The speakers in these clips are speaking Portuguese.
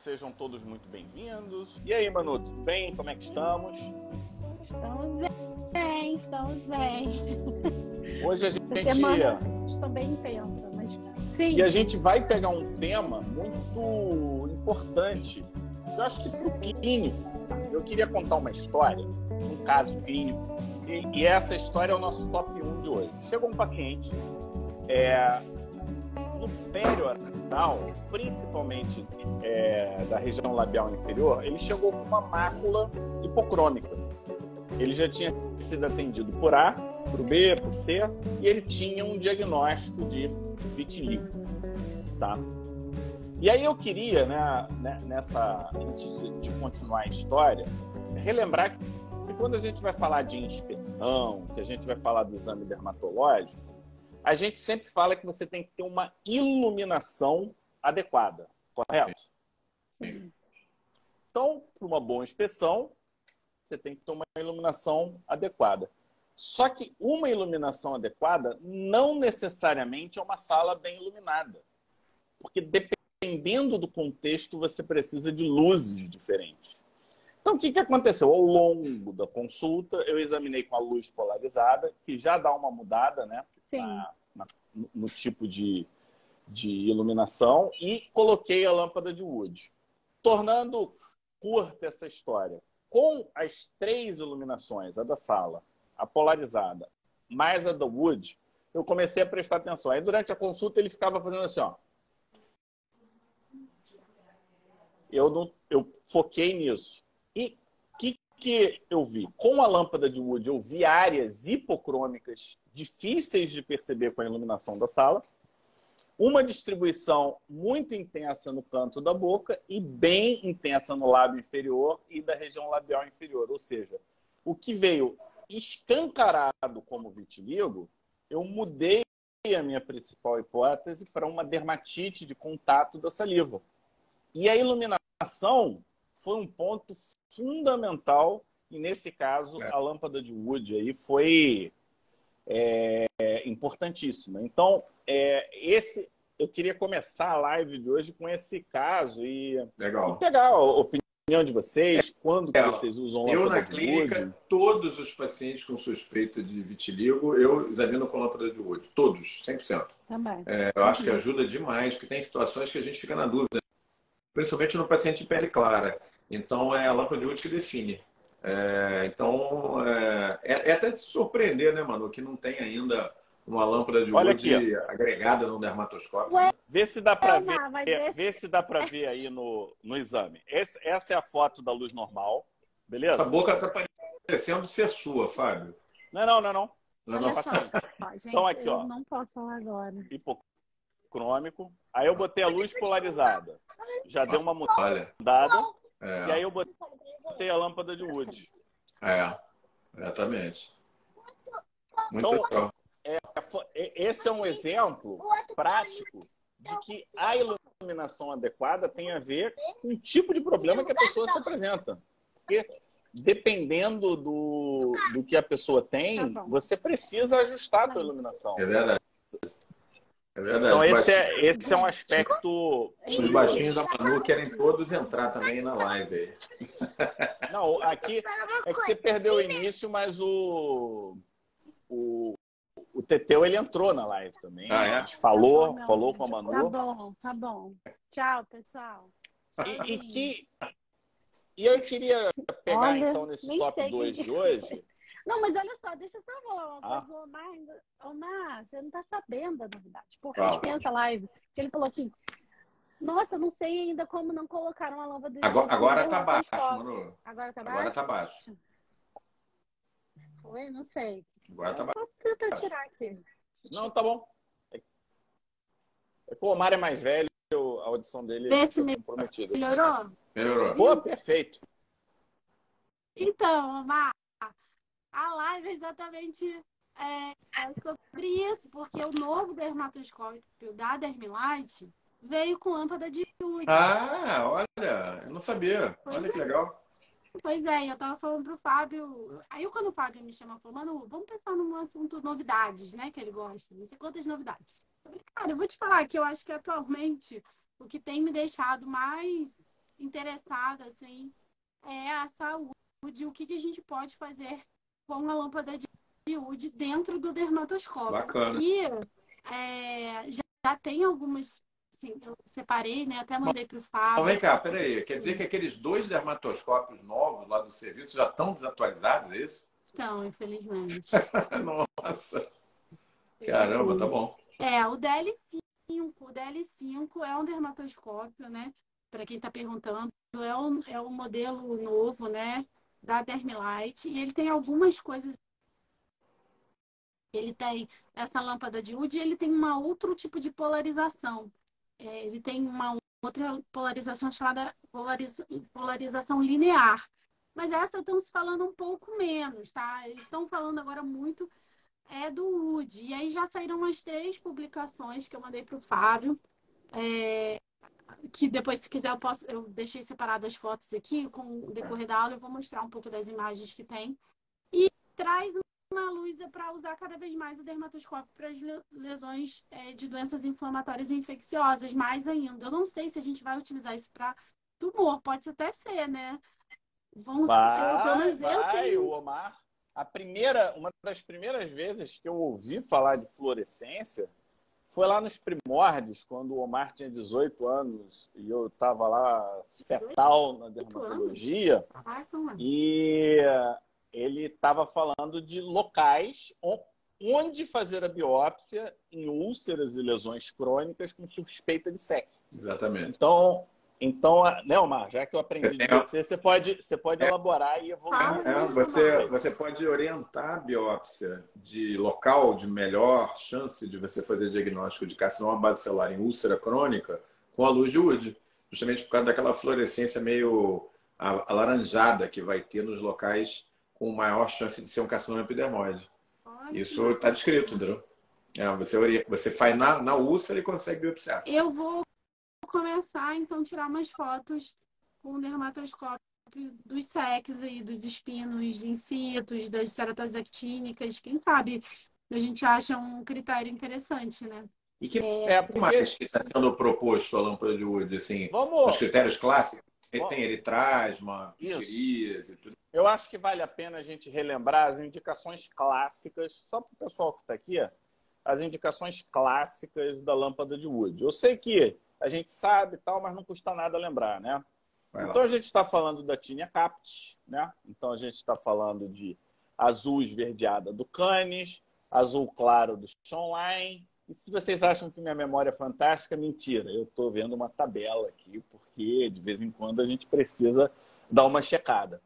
Sejam todos muito bem-vindos. E aí, Manu, tudo bem? Como é que estamos? Estamos bem, estamos bem. Hoje a gente. Estou bem intensa, mas sim. E a gente vai pegar um tema muito importante. Eu acho que pro clínico. Eu queria contar uma história de um caso clínico. E, e essa história é o nosso top 1 de hoje. Chegou um paciente é, no perioral, principalmente é, da região labial inferior, ele chegou com uma mácula hipocrômica. Ele já tinha sido atendido por A, por B, por C, e ele tinha um diagnóstico de vitiligo. Tá? E aí eu queria, né, né nessa, antes de continuar a história, relembrar que quando a gente vai falar de inspeção, que a gente vai falar do exame dermatológico, a gente sempre fala que você tem que ter uma iluminação adequada, correto? Sim. Então, para uma boa inspeção, você tem que ter uma iluminação adequada. Só que uma iluminação adequada não necessariamente é uma sala bem iluminada. Porque dependendo do contexto, você precisa de luzes diferentes. Então, o que, que aconteceu? Ao longo da consulta, eu examinei com a luz polarizada, que já dá uma mudada, né? Na, na, no tipo de, de iluminação, e coloquei a lâmpada de Wood. Tornando curta essa história, com as três iluminações, a da sala, a polarizada, mais a da Wood, eu comecei a prestar atenção. Aí, durante a consulta, ele ficava fazendo assim, ó. Eu, não, eu foquei nisso. E o que, que eu vi? Com a lâmpada de Wood, eu vi áreas hipocrômicas difíceis de perceber com a iluminação da sala, uma distribuição muito intensa no canto da boca e bem intensa no lábio inferior e da região labial inferior. Ou seja, o que veio escancarado como vitiligo, eu mudei a minha principal hipótese para uma dermatite de contato da saliva. E a iluminação foi um ponto fundamental e nesse caso é. a lâmpada de Wood aí foi é, importantíssima. Então, é, esse eu queria começar a live de hoje com esse caso e, Legal. e pegar a opinião de vocês, quando é, vocês usam Eu na clínica, Wood. todos os pacientes com suspeita de vitiligo, eu examino com lâmpada de Wood. Todos, 100%. Também. É, eu acho que ajuda demais, porque tem situações que a gente fica na dúvida, principalmente no paciente de pele clara. Então, é a lâmpada de Wood que define. É, então, é, é, é, até de surpreender, né, mano, que não tem ainda uma lâmpada de Olha aqui, agregada no dermatoscópio. Ué, vê se dá para ver, esse... vê se dá para ver aí no, no exame. Esse, essa é a foto da luz normal, beleza? Essa boca está parecendo ser sua, Fábio. Não, não, não, não. Não, não, paciente. Gente, então aqui, ó. Não posso falar agora. Hipocrômico. Aí eu botei a luz polarizada. Já deu uma mudada. É. E aí eu botei botei a lâmpada de Wood. É, exatamente. Muito então, legal. É, é, esse é um exemplo prático de que a iluminação adequada tem a ver com o tipo de problema que a pessoa se apresenta. Porque dependendo do, do que a pessoa tem, tá você precisa ajustar a sua iluminação. É verdade. É verdade. Então, esse é, esse é um aspecto. Os baixinhos da Manu querem todos entrar também na live. Não, aqui é que você perdeu o início, mas o. O, o Teteu ele entrou na live também. Ah, é? Falou, não, falou com a Manu. Tá bom, tá bom. Tchau, pessoal. E, e que. E eu queria pegar, Olha, então, nesse top 2 de hoje. Não, mas olha só, deixa eu só falar uma ah. coisa. O Omar, Omar, você não tá sabendo da novidade. Porque ah. a gente pensa a live. Que ele falou assim: Nossa, não sei ainda como não colocaram uma lâmpada Agora, agora tá baixo, Manu. Agora tá baixo? Agora tá baixo. Oi, não sei. Agora tá baixo. Posso tentar tirar aqui. Não, tá bom. É que o Omar é mais velho, a audição dele Vê se me... comprometida. Melhorou? Melhorou. Pô, perfeito. Então, Omar, a live é exatamente é, é sobre isso, porque o novo dermatoscópio da Dermilite veio com lâmpada de luz. Ah, olha, eu não sabia. Pois olha é. que legal. Pois é, eu tava falando pro Fábio. Aí quando o Fábio me chama, falou, mano, vamos pensar num assunto novidades, né? Que ele gosta. Não sei quantas novidades. Eu falei, cara, eu vou te falar que eu acho que atualmente o que tem me deixado mais interessada, assim, é a saúde, o que, que a gente pode fazer com a lâmpada de UD dentro do dermatoscópio. Bacana. E é, já, já, tem algumas, assim, eu separei, né? Até mandei para o Fábio. Então, vem cá, peraí. Quer dizer que aqueles dois dermatoscópios novos lá do serviço já estão desatualizados, é isso? Estão, infelizmente. Nossa! Caramba, tá bom. É, o DL5, o DL5 é um dermatoscópio, né? Para quem está perguntando, é um, é um modelo novo, né? Da Dermilite. E ele tem algumas coisas. Ele tem essa lâmpada de UD ele tem um outro tipo de polarização. É, ele tem uma outra polarização chamada polariza, polarização linear. Mas essa estão se falando um pouco menos, tá? Eles estão falando agora muito é do UD. E aí já saíram umas três publicações que eu mandei para o Fábio. É, que depois, se quiser, eu posso. Eu deixei separadas as fotos aqui. Com o decorrer da aula, eu vou mostrar um pouco das imagens que tem. E traz uma luz para usar cada vez mais o dermatoscópio para as lesões é, de doenças inflamatórias e infecciosas, mais ainda. Eu não sei se a gente vai utilizar isso para tumor, pode até ser, né? Vamos vai, pelo menos eu tenho... o Omar a primeira, uma das primeiras vezes que eu ouvi falar de fluorescência foi lá nos primórdios, quando o Omar tinha 18 anos e eu estava lá fetal na dermatologia. E ele estava falando de locais onde fazer a biópsia em úlceras e lesões crônicas com suspeita de SEC. Exatamente. Então, então, né, Omar, já que eu aprendi de você, você pode, você pode é, elaborar e evoluir. É, você, você pode orientar a biópsia de local de melhor chance de você fazer diagnóstico de carcinoma bacelar em úlcera crônica com a luz de Wood, justamente por causa daquela fluorescência meio alaranjada que vai ter nos locais com maior chance de ser um carcinoma epidermoide. Isso está descrito, entendeu? É, você, você faz na, na úlcera e consegue biopsiar. Eu vou começar, então, tirar umas fotos com o dermatoscópio dos sex aí, dos espinos incitos, das ceratoses actínicas. Quem sabe a gente acha um critério interessante, né? E que é, é mais que está sendo proposto a lâmpada de Wood, assim, Vamos... os critérios clássicos? Ele tem eritrasma, pitiríase e tudo. Eu acho que vale a pena a gente relembrar as indicações clássicas, só para o pessoal que está aqui, as indicações clássicas da lâmpada de Wood. Eu sei que a gente sabe tal, mas não custa nada lembrar, né? então a gente está falando da Tinea Capt, né? Então a gente está falando de azul esverdeada do Canis, azul claro do Shonline. E se vocês acham que minha memória é fantástica, mentira. Eu estou vendo uma tabela aqui, porque de vez em quando a gente precisa dar uma checada.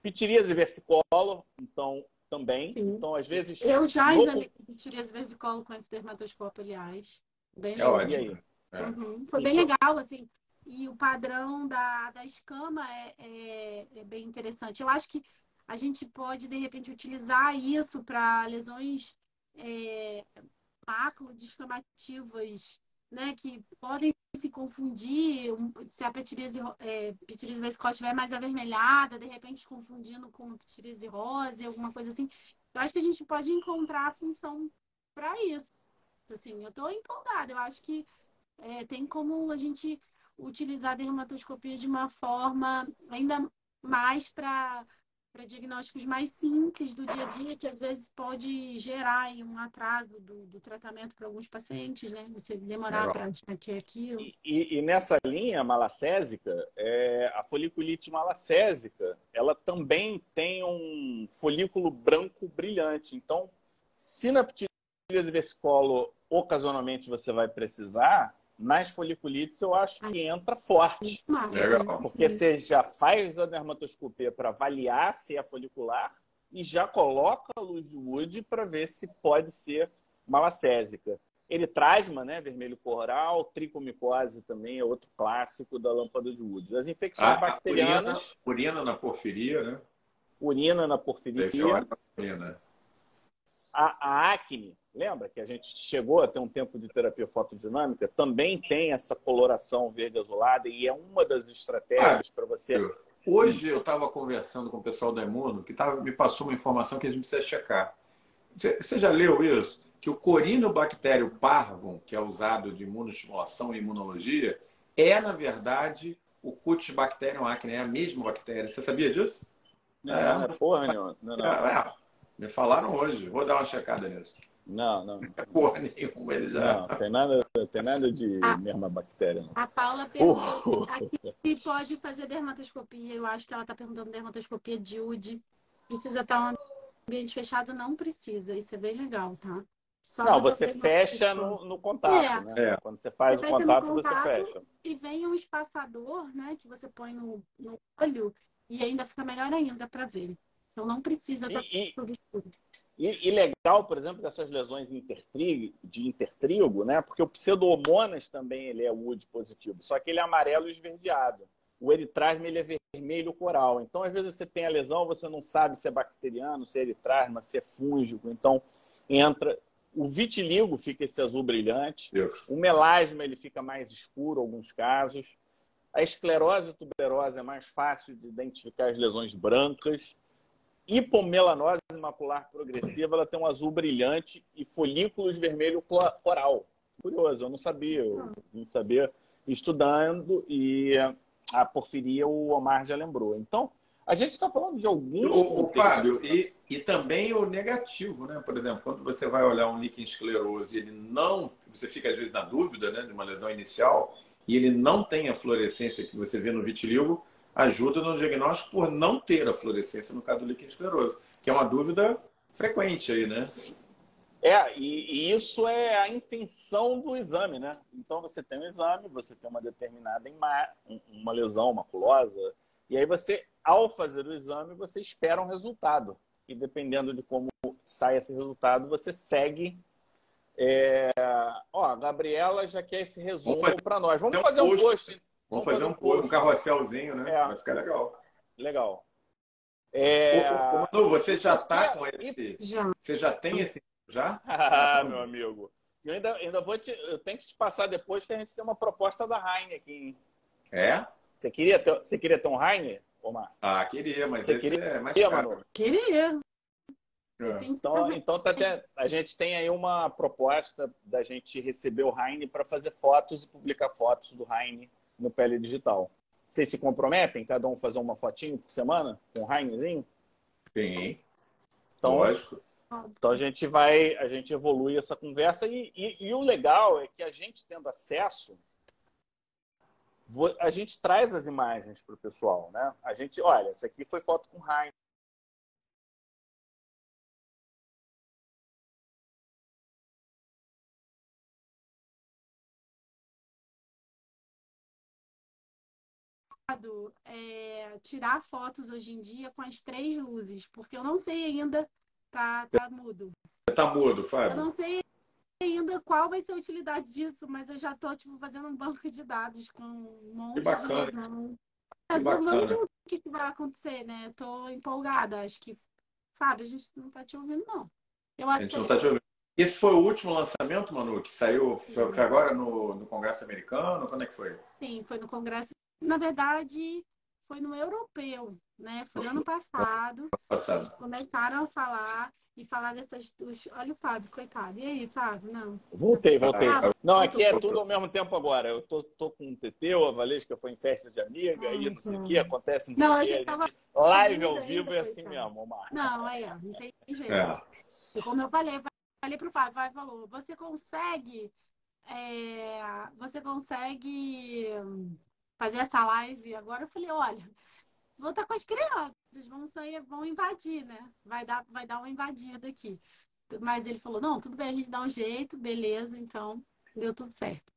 Pitiríase versicolor, então também. Sim. Então, às vezes. Eu já no... examinei pitiríase versicolor com esse dermatoscópio, aliás. Bem é ótimo. É. Uhum. Foi bem legal, assim. E o padrão da, da escama é, é, é, bem interessante. Eu acho que a gente pode, de repente, utilizar isso para lesões é, descamativas, né? Que podem se confundir se a pitirise, é, pitirise vesicose estiver mais avermelhada, de repente confundindo com pitirise rosa, alguma coisa assim. Eu acho que a gente pode encontrar a função para isso. Assim, eu estou empolgada. Eu acho que é, tem como a gente utilizar a dermatoscopia de uma forma ainda mais para para diagnósticos mais simples do dia a dia, que às vezes pode gerar um atraso do, do tratamento para alguns pacientes, né? Você demorar para que aquilo. E, e, nessa linha malacésica, é, a foliculite malacésica, ela também tem um folículo branco brilhante. Então, se na ptilha de versicolo ocasionalmente você vai precisar, nas foliculites eu acho que entra forte. Legal. Porque você já faz a dermatoscopia para avaliar se é folicular e já coloca a luz de Wood para ver se pode ser malacésica. Eritrasma, né, vermelho coral, tricomicose também é outro clássico da lâmpada de Wood. As infecções ah, bacterianas... Urina, urina, na porfiria, né? Urina na porfiria. Urina. A, a acne, lembra que a gente chegou a ter um tempo de terapia fotodinâmica? Também tem essa coloração verde azulada e é uma das estratégias ah, para você. Hoje eu estava conversando com o pessoal da Imuno que tava, me passou uma informação que a gente precisa checar. Você, já leu isso? Que o corinobactério parvum, que é usado de imunoestimulação e imunologia, é, na verdade, o Cutibacterium acne, é a mesma bactéria. Você sabia disso? Não, é, não é porra nenhuma. Não, não. É, é, me falaram hoje. Vou dar uma checada nisso. Não, não. É porra nenhuma, ele já. Não, tem nada, tem nada de Ah. mesma bactéria. Não. A Paula perguntou aqui se pode fazer dermatoscopia. Eu acho que ela está perguntando dermatoscopia de UD. Precisa estar um ambiente fechado? Não precisa. Isso é bem legal, tá? Só Não, você fecha no, no contato, É. né? É. Quando você faz Você o no contato, você contato. fecha. E vem um espaçador, né? Que você põe no, no olho e ainda fica melhor ainda para ver. Então não precisa estar e- tudo escuro. E, e legal, por exemplo, dessas lesões intertri- de intertrigo, né? Porque o pseudomonas também ele é wood positivo, só que ele é amarelo e esverdeado. O eritrasma ele é vermelho coral. Então, às vezes você tem a lesão, você não sabe se é bacteriano, se é eritrasma, se é fúngico. Então, entra o vitiligo fica esse azul brilhante. Deus. O melasma ele fica mais escuro em alguns casos. A esclerose tuberosa é mais fácil de identificar as lesões brancas. Hipomelanose macular progressiva, ela tem um azul brilhante e folículos vermelho coral. Curioso, eu não sabia, eu vim saber estudando e a porfiria o Omar já lembrou. Então, a gente está falando de alguns O, o. Fábio, e, e também o negativo, né? Por exemplo, quando você vai olhar um líquen escleroso e ele não. Você fica às vezes na dúvida né, de uma lesão inicial e ele não tem a fluorescência que você vê no vitiligo, ajuda no diagnóstico por não ter a fluorescência no caso do líquen escleroso, que é uma dúvida frequente aí, né? É, e, e isso é a intenção do exame, né? Então você tem um exame, você tem uma determinada um- uma lesão maculosa, e aí você, ao fazer o exame, você espera um resultado. E dependendo de como sai esse resultado, você segue. É... Ó, a Gabriela já quer esse resumo para nós. Vamos fazer um post. post. Vamos fazer um, um um carrosselzinho, né? É. Vai ficar legal. Legal. É... ô, ô, Manu, você já está com esse. Já. Você já tem esse. Já? Ah, meu amigo. Eu ainda, ainda vou te. Eu tenho que te passar depois que a gente tem uma proposta da Heine aqui, hein? É? Você queria ter, você queria ter um Heine, Omar? Ah, queria, mas Você esse queria- é mais Queria, caro. Manu? Queria. É. Então, então tá até, a gente tem aí uma proposta da gente receber o Heine para fazer fotos e publicar fotos do Heine no Pele Digital. Vocês se comprometem, cada um fazer uma fotinho por semana com o Heinezinho? Sim, Então, lógico. Então a gente vai, a gente evolui essa conversa e, e- e o legal é que a gente tendo acesso, a gente traz as imagens para o pessoal, né? A gente, olha, essa aqui foi foto com É, tirar fotos hoje em dia com as três luzes, porque eu não sei ainda, tá, tá mudo. Tá mudo, Eu Fábio? não sei ainda qual vai ser a utilidade disso, mas eu já tô tipo fazendo um banco de dados com um monte Que bacana. de. Que Mas vamos ver o que, vai acontecer, né? Eu tô empolgada, acho que Fábio, a gente não tá te ouvindo não. Eu A até gente não tá te ouvindo. Esse foi o último lançamento, Manu, que saiu, foi, foi agora no, no Congresso Americano? Quando é que foi? Sim, foi no congresso. Na verdade, foi no europeu, né? Foi ano passado. Passado. Eles começaram a falar e falar dessas duas. Olha o Fábio, coitado. E aí, Fábio? Não. Voltei, voltei. Ah, Não, aqui é tudo ao mesmo tempo agora. Eu tô, tô com o TT, a Valesca foi em festa de amiga, aí não sei o que, acontece não sei Não, a gente tava. Live ao vivo é assim mesmo, Omar. Não, é, não tem jeito. É. E como eu falei, falei pro Fábio, vai, falou, você consegue. é, você consegue fazer essa live agora? Eu falei, olha, vou estar com as crianças, vão sair, vão invadir, né? Vai dar, vai dar uma invadida aqui. Mas ele falou, não, tudo bem, a gente dá um jeito, beleza, então deu tudo certo.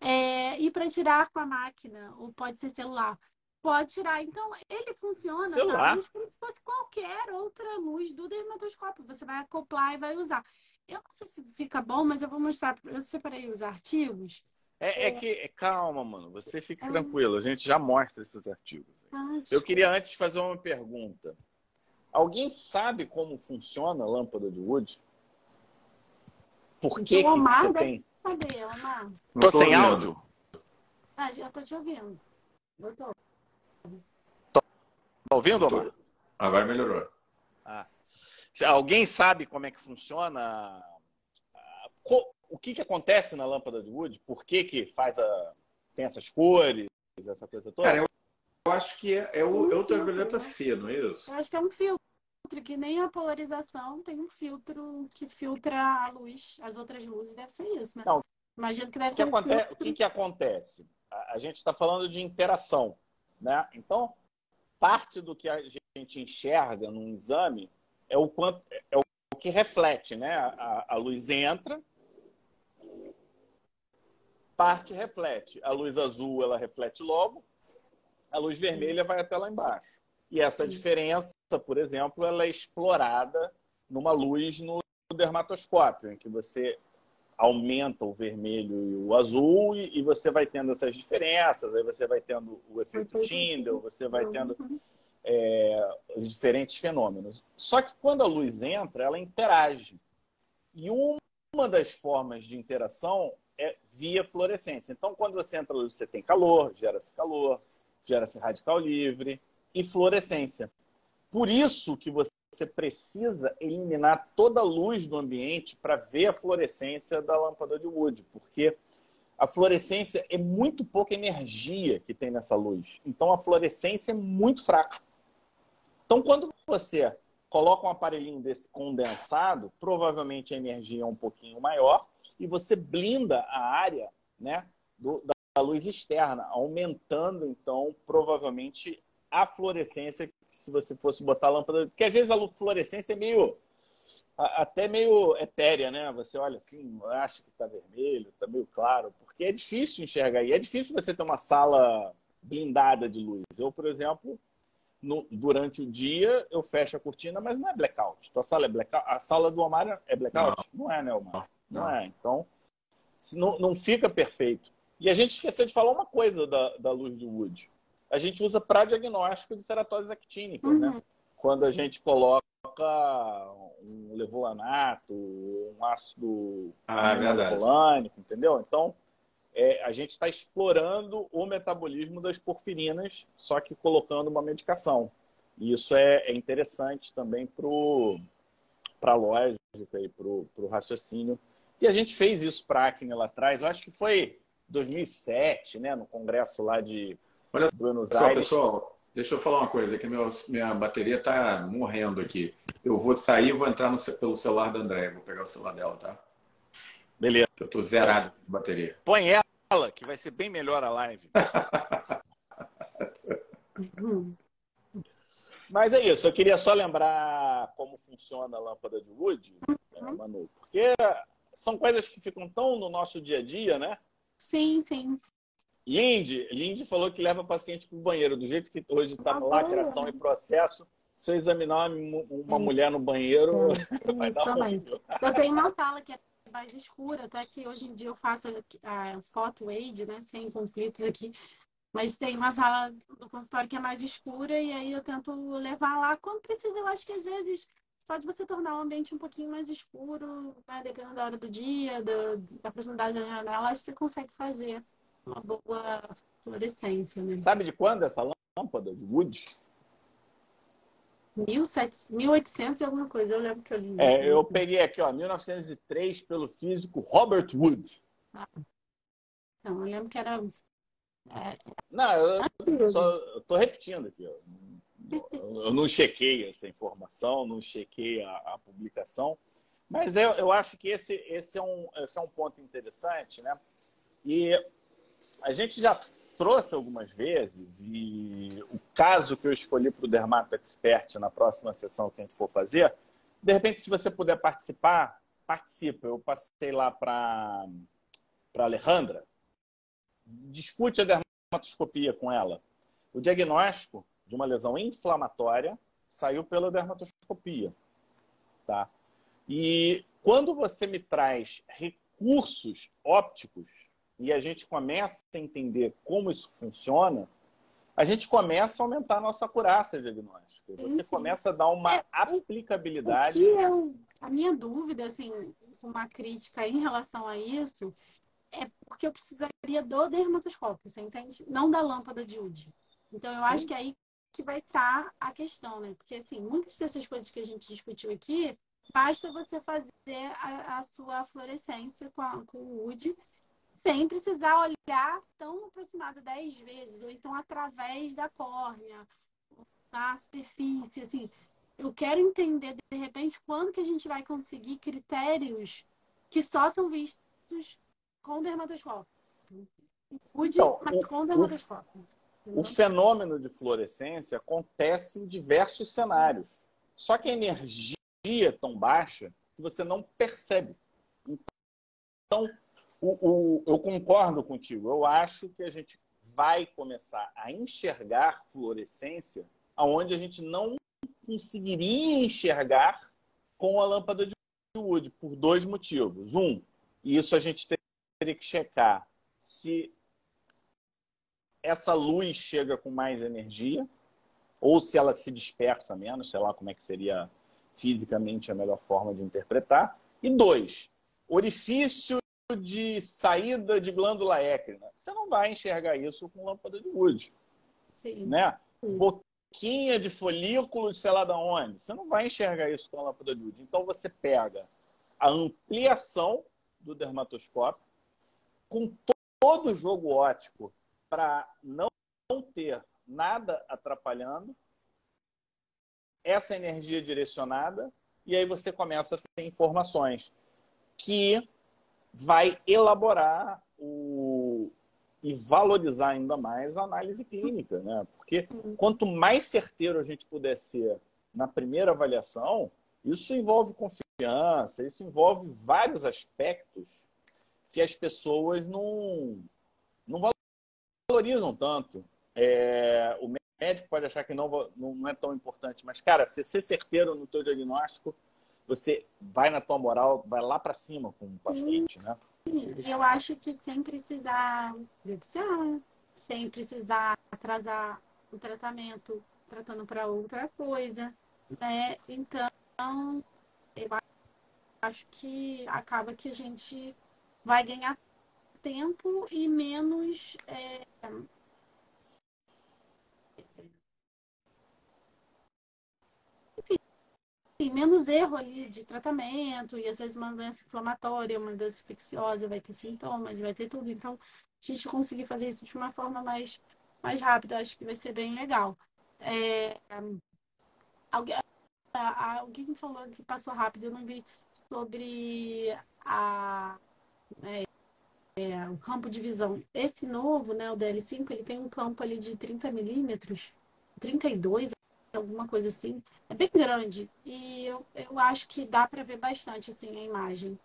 É, e para tirar com a máquina, ou pode ser celular. Pode tirar. Então, ele funciona tá? Celular? luz como se fosse qualquer outra luz do dermatoscópio. Você vai acoplar e vai usar. Eu não sei se fica bom, mas eu vou mostrar. Eu separei os artigos. É, é que, calma, mano, você fique É. tranquilo, a gente já mostra esses artigos. Eu queria antes fazer uma pergunta. Alguém sabe como funciona a lâmpada de Wood? Por que, que o Omar você deve tem? saber, Omar. Não Tô tô sem ouvindo. áudio? Ah, já tô te ouvindo. Eu tô. Tá ouvindo, Omar? Agora melhorou. Ah. Se Alguém sabe como é que funciona? O que, que acontece na lâmpada de Wood? Por que, que faz a... tem essas cores? essa coisa toda? Cara, eu, eu acho que é, é o, é ultravioleta C, não é isso? Eu acho que é um filtro, que nem a polarização tem um filtro que filtra a luz, as outras luzes, deve ser isso, né? Não. Imagino que deve O que, ser um filtro. o que, que acontece? A, a gente está falando de interação, né? Então, parte do que a gente enxerga num exame é o quanto é o que reflete, né? A, a luz entra, parte reflete. A luz azul ela reflete logo, a luz vermelha vai até lá embaixo. E essa diferença, por exemplo, ela é explorada numa luz no dermatoscópio, em que você aumenta o vermelho e o azul e, e você vai tendo essas diferenças, aí você vai tendo o efeito Tyndall, você vai tendo é, os diferentes fenômenos. Só que quando a luz entra, ela interage. E uma das formas de interação é via fluorescência. Então, quando você entra a luz, você tem calor, gera-se calor, gera-se radical livre e fluorescência. Por isso que você precisa eliminar toda a luz do ambiente para ver a fluorescência da lâmpada de Wood, porque a fluorescência é muito pouca energia que tem nessa luz. Então a fluorescência é muito fraca. Então quando você coloca um aparelhinho desse condensado, provavelmente a energia é um pouquinho maior e você blinda a área, né, do- da luz externa, aumentando então provavelmente a fluorescência se você fosse botar a lâmpada, porque às vezes a lu- fluorescência é meio até meio etérea, né? Você olha assim, acha que está vermelho, está meio claro, porque é difícil enxergar aí. É difícil você ter uma sala blindada de luz. Eu, por exemplo, no- durante o dia eu fecho a cortina, mas não é blackout. Tua sala é blackout? A sala do Omar é blackout? Não, é, né, Omar? Não, Não. é. Então, se não, não fica perfeito. E a gente esqueceu de falar uma coisa da, da luz do Wood. A gente usa para diagnóstico de ceratoses actínicas, né? Uhum. Quando a gente coloca um levulanato, um ácido Ah, é entendeu? Então, é, a gente está explorando o metabolismo das porfirinas, só que colocando uma medicação. E isso é, é interessante também para a lógica e para o raciocínio. E a gente fez isso para acne lá atrás, eu acho que foi 2007, né, no congresso lá de Olha Buenos Pessoal, Aires. pessoal, deixa eu falar uma coisa, que meu, minha bateria está morrendo aqui. Eu vou sair e vou entrar no pelo celular da André, vou pegar o celular dela, tá? Beleza. Eu tô zerado de bateria. Põe ela, que vai ser bem melhor a live. Uhum. Mas é isso, eu queria só lembrar como funciona a lâmpada de Wood, né, Manu, porque são coisas que ficam tão no nosso dia a dia, né? Sim, sim. Lindy, Lindy falou que leva paciente para o banheiro, do jeito que hoje está Ah, lacração e processo. Se eu examinar uma, uma mulher no banheiro, vai dar horrível. Eu tenho uma sala que é mais escura, até que hoje em dia eu faço a foto aid, né? Sem conflitos aqui. Mas tem uma sala do consultório que é mais escura e aí eu tento levar lá quando precisa. Eu acho que às vezes só de você tornar o ambiente um pouquinho mais escuro, né? dependendo da hora do dia, da, da proximidade da janela, acho que você consegue fazer uma boa fluorescência? Sabe de quando essa lâmpada de Wood? 1700, 1800 e alguma coisa, eu lembro que eu li isso. É, eu peguei aqui, ó, 1903, pelo físico Robert Wood. Não, eu lembro que era. É, Não, eu só eu tô repetindo aqui. ó. Eu não chequei essa informação, não chequei a, a publicação, mas eu, eu acho que esse, esse, é um, esse é um ponto interessante, né? E a gente já trouxe algumas vezes, e o caso que eu escolhi para o Dermato Expert na próxima sessão que a gente for fazer, de repente, se você puder participar, participa. Eu passei lá para a Alejandra, discute a dermatoscopia com ela. O diagnóstico de uma lesão inflamatória saiu pela dermatoscopia, tá? E quando você me traz recursos ópticos e a gente começa a entender como isso funciona, a gente começa a aumentar a nossa acurácia diagnóstica. Sim, Você sim. começa a dar uma É, aplicabilidade. O que eu, a minha dúvida, assim, uma crítica em relação a isso, é porque eu precisaria do dermatoscópio, você entende? Não da lâmpada de UD. Então, eu acho que é aí que vai estar a questão, né? Porque, assim, muitas dessas coisas que a gente discutiu aqui, basta você fazer a, a sua fluorescência com, a, com o UD, sem precisar olhar tão aproximado 10 vezes, ou então através da córnea, da superfície, assim. Eu quero entender, de repente, quando que a gente vai conseguir critérios que só são vistos com dermatoscópio. então, mas com dermatoscópio. O, o fenômeno de fluorescência acontece em diversos cenários. Só que a energia é tão baixa que você não percebe. Então, o, o, eu concordo contigo. Eu acho que a gente vai começar a enxergar fluorescência aonde a gente não conseguiria enxergar com a lâmpada de Wood por dois motivos. Um, e isso a gente teria que checar se essa luz chega com mais energia ou se ela se dispersa menos, sei lá como é que seria fisicamente a melhor forma de interpretar. E dois, orifício de saída de glândula écrina. Você não vai enxergar isso com lâmpada de Wood. Sim. Né? Boquinha de folículo, sei lá de onde. Você não vai enxergar isso com a lâmpada de Wood. Então você pega a ampliação do dermatoscópio com todo o jogo ótico para não ter nada atrapalhando essa energia direcionada e aí você começa a ter informações que vai elaborar o, e valorizar ainda mais a análise clínica, né? Porque quanto mais certeiro a gente puder ser na primeira avaliação, isso envolve confiança, isso envolve vários aspectos que as pessoas não, não valorizam tanto. É, o médico pode achar que não, não é tão importante, mas, cara, se ser certeiro no teu diagnóstico você vai na tua moral, vai lá para cima com o paciente, né? Eu acho que sem precisar sem precisar atrasar o tratamento, tratando para outra coisa, né? Então, eu acho que acaba que a gente vai ganhar tempo e menos é, menos erro ali de tratamento, e às vezes uma doença inflamatória, uma doença infecciosa vai ter sintomas, vai ter tudo. Então, a gente conseguir fazer isso de uma forma mais, mais rápida, acho que vai ser bem legal. É, alguém, alguém falou que passou rápido, eu não vi sobre a, é, é, o campo de visão. Esse novo, né, o DL5, ele tem um campo ali de 30 milímetros, 32, alguma coisa assim. É bem grande. E eu, eu acho que dá para ver bastante assim a imagem.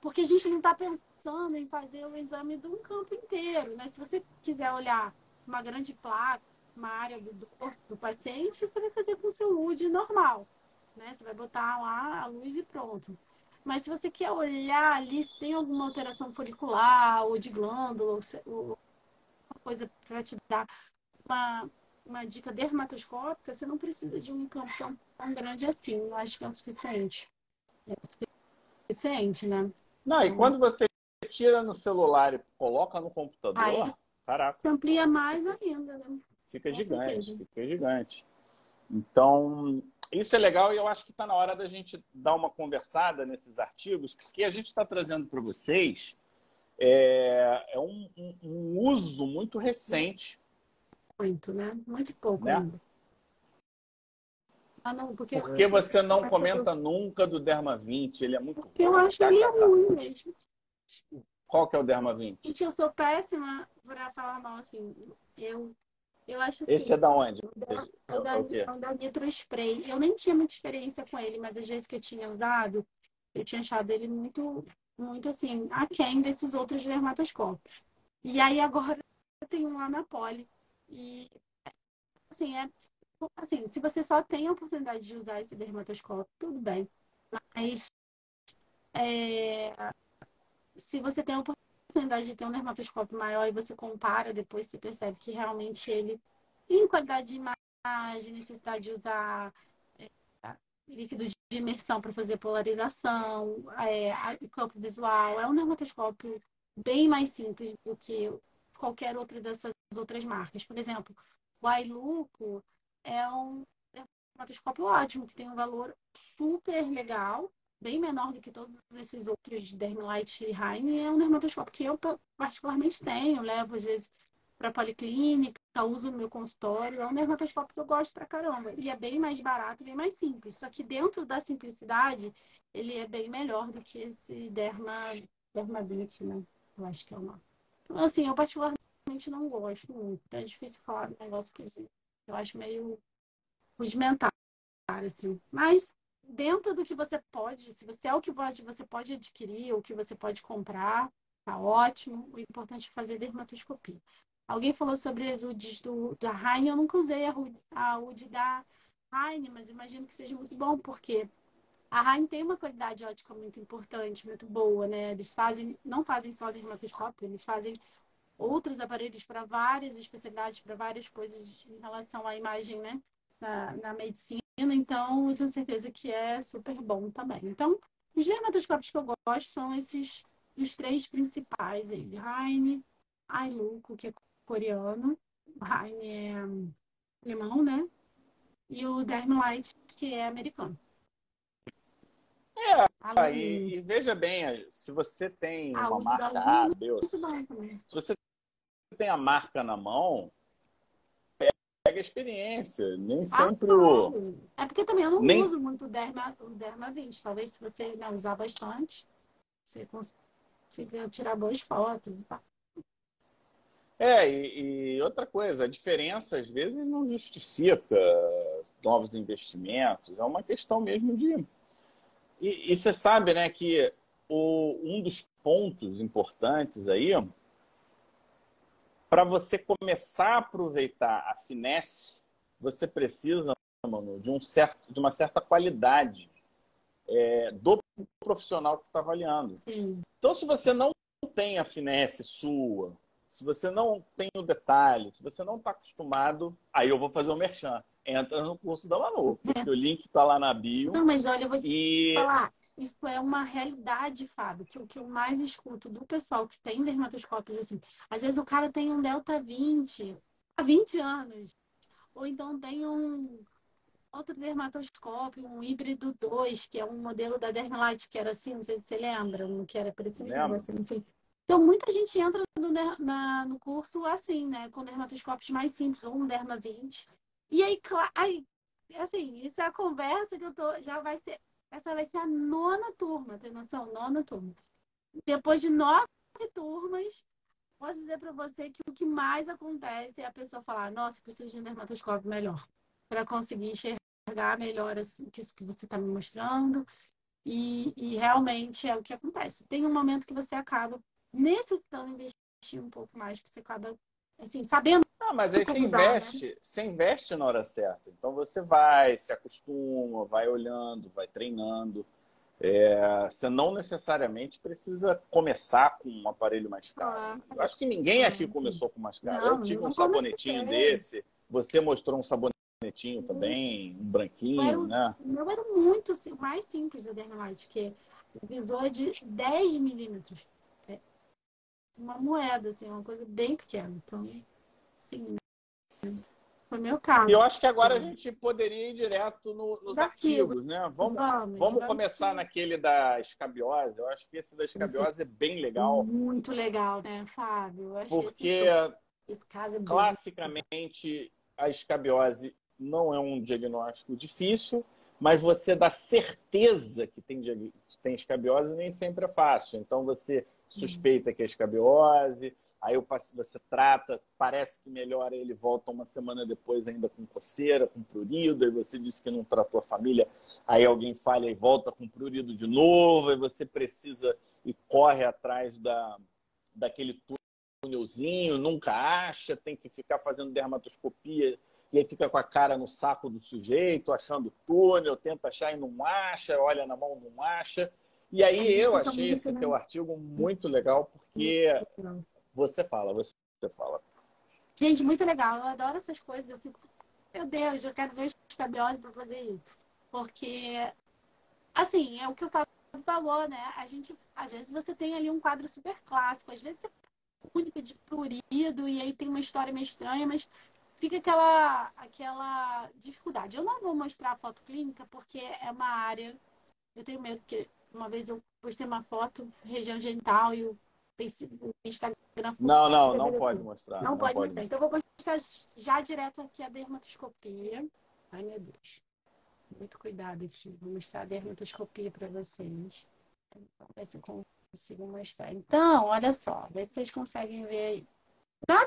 Porque a gente não está pensando em fazer o exame de um campo inteiro, né? Se você quiser olhar uma grande placa, uma área do, corpo do paciente, você vai fazer com o seu UD normal, né? Você vai botar lá a luz e pronto. Mas se você quer olhar ali se tem alguma alteração folicular ou de glândula, ou, ou coisa para te dar uma, uma dica dermatoscópica, você não precisa de um campo tão, tão grande assim. Eu acho que é o suficiente. É o suficiente, né? Não, e quando você tira no celular e coloca no computador, Aí, caraca. Você amplia mais ainda, né? Fica Com gigante, certeza. fica gigante. Então, isso é legal e eu acho que está na hora da gente dar uma conversada nesses artigos, porque a gente está trazendo para vocês é, é um, um, um, uso muito recente muito, né? Muito pouco né? ainda. Ah, não, porque Por que você não comenta eu... nunca do Derma 20? Ele é muito Porque eu acho ele ruim mesmo. Qual que é o Derma 20? Gente, eu sou péssima para falar mal, assim. Eu, eu acho assim, Esse é da onde? É o da, é o da Nitro Spray. Eu nem tinha muita experiência com ele, mas às vezes que eu tinha usado, eu tinha achado ele muito, muito assim, aquém desses outros dermatoscópios. E aí agora eu tenho um lá na Poli, e, assim, é, assim, se você só tem a oportunidade de usar esse dermatoscópio, tudo bem. Mas, é, se você tem a oportunidade de ter um dermatoscópio maior e você compara, depois você percebe que realmente ele, em qualidade de imagem, necessidade de usar é, líquido de imersão para fazer polarização, é, campo visual, é um dermatoscópio bem mais simples do que qualquer outra dessas outras marcas. Por exemplo, o iLuco é um dermatoscópio ótimo, que tem um valor super legal, bem menor do que todos esses outros Dermilite e Heine, é um dermatoscópio que eu particularmente tenho, levo às vezes para policlínica, uso no meu consultório, é um dermatoscópio que eu gosto pra caramba. E é bem mais barato, bem mais simples. Só que dentro da simplicidade, ele é bem melhor do que esse Derma, Dermabit, né? Eu acho que é uma. Então, assim, eu particularmente não gosto muito. É difícil falar um negócio que eu acho meio rudimentar, assim. Mas dentro do que você pode, se você é o que pode, você pode adquirir, o que você pode comprar, tá ótimo. O importante é fazer dermatoscopia. Alguém falou sobre as UDs do, da Heine. Eu nunca usei a, a UD da Heine, mas imagino que seja muito bom, porque a Heine tem uma qualidade ótica muito importante, muito boa, né? Eles fazem, não fazem só dermatoscópio, eles fazem outros aparelhos para várias especialidades, para várias coisas em relação à imagem, né? Na, na medicina. Então, eu tenho certeza que é super bom também. Então, os dermatoscópios que eu gosto são esses, os três principais aí. Heine, Ailuco, que é coreano, Heine é alemão, né? E o Dermlight, que é americano. É, e, e, veja bem, se você tem uma marca A, B ou C, se você tem a marca na mão, pega a experiência, nem ah, sempre ah, o... É porque também eu não nem... uso muito o Derma, o Derma 20, talvez se você né, usar bastante, você consiga tirar boas fotos e tal. É, e, e, outra coisa, a diferença às vezes não justifica novos investimentos, é uma questão mesmo de. E, e você sabe, né, que o, um dos pontos importantes aí, para você começar a aproveitar a finesse, você precisa, de, um certo, de uma certa qualidade é, do profissional que está avaliando. Sim. Então, se você não tem a finesse sua, se você não tem o detalhe, se você não está acostumado, aí eu vou fazer o merchan. Entra no curso da Manu, é. o link está lá na bio. Não, mas olha, eu vou te e... falar, isso é uma realidade, Fábio, que o que eu mais escuto do pessoal que tem dermatoscópios, assim, às vezes o cara tem um Delta 20 há 20 anos, ou então tem um outro dermatoscópio, um híbrido 2, que é um modelo da Dermalite, que era assim, não sei se você lembra, um que era parecido, assim, não sei. Então, muita gente entra no, na, no curso assim, né? Com dermatoscópios mais simples, ou um Derma 20. E aí, aí, assim, isso é a conversa que eu tô. Já vai ser. Essa vai ser a nona turma, tem noção? Nona turma. Depois de nove turmas, posso dizer para você que o que mais acontece é a pessoa falar: nossa, preciso de um dermatoscópio melhor. Para conseguir enxergar melhor assim, isso que você está me mostrando. E, e realmente é o que acontece. Tem um momento que você acaba necessitando investir um pouco mais, que você acaba, assim, sabendo. Não, mas aí você investe, né? você investe na hora certa. Então você vai, se acostuma, vai olhando, vai treinando. É, você não necessariamente precisa começar com um aparelho mais caro. Ah, Eu acho que ninguém aqui é. começou com mais caro. Não, Eu tive um sabonetinho desse, você mostrou um sabonetinho também, um branquinho, era, né? O meu era muito mais simples da Dermalite, que o visor é de 10 milímetros uma moeda, assim, uma coisa bem pequena. Então, assim, foi meu caso. E eu acho que agora a gente poderia ir direto no, nos artigos, né? Vamos, vamos, vamos começar vamos... naquele da escabiose. Eu acho que esse da escabiose é bem legal. Muito legal, né, Fábio? Porque, esse, esse é classicamente, a escabiose não é um diagnóstico difícil, mas você dá certeza que tem, tem escabiose nem sempre é fácil. Então, você suspeita que é escabiose, aí você trata, parece que melhora, ele volta uma semana depois ainda com coceira, com prurido, aí você disse que não tratou a família, aí alguém falha e volta com prurido de novo, aí você precisa e corre atrás da, daquele túnelzinho, nunca acha, tem que ficar fazendo dermatoscopia e aí fica com a cara no saco do sujeito, achando túnel, tenta achar e não acha, olha na mão, não acha. E aí eu achei esse teu artigo muito legal, porque você fala, você fala. Gente, muito legal. Eu adoro essas coisas. Eu fico, meu Deus, eu quero ver os cabelos para fazer isso. Porque, assim, é o que o Fábio falou, né? A gente, às vezes você tem ali um quadro super clássico, às vezes você é único de prurido e aí tem uma história meio estranha, mas fica aquela, aquela dificuldade. Eu não vou mostrar a foto clínica porque é uma área Eu tenho medo, porque uma vez eu postei uma foto, região genital, e o, Facebook, Instagram... Não, não, não pode mostrar. Não, não pode, pode mostrar. Então, eu vou postar já direto aqui a dermatoscopia. Ai, meu Deus. Muito cuidado aqui. Vou mostrar a dermatoscopia para vocês. Vamos ver se eu consigo mostrar. Então, olha só. Vê se vocês conseguem ver aí. Na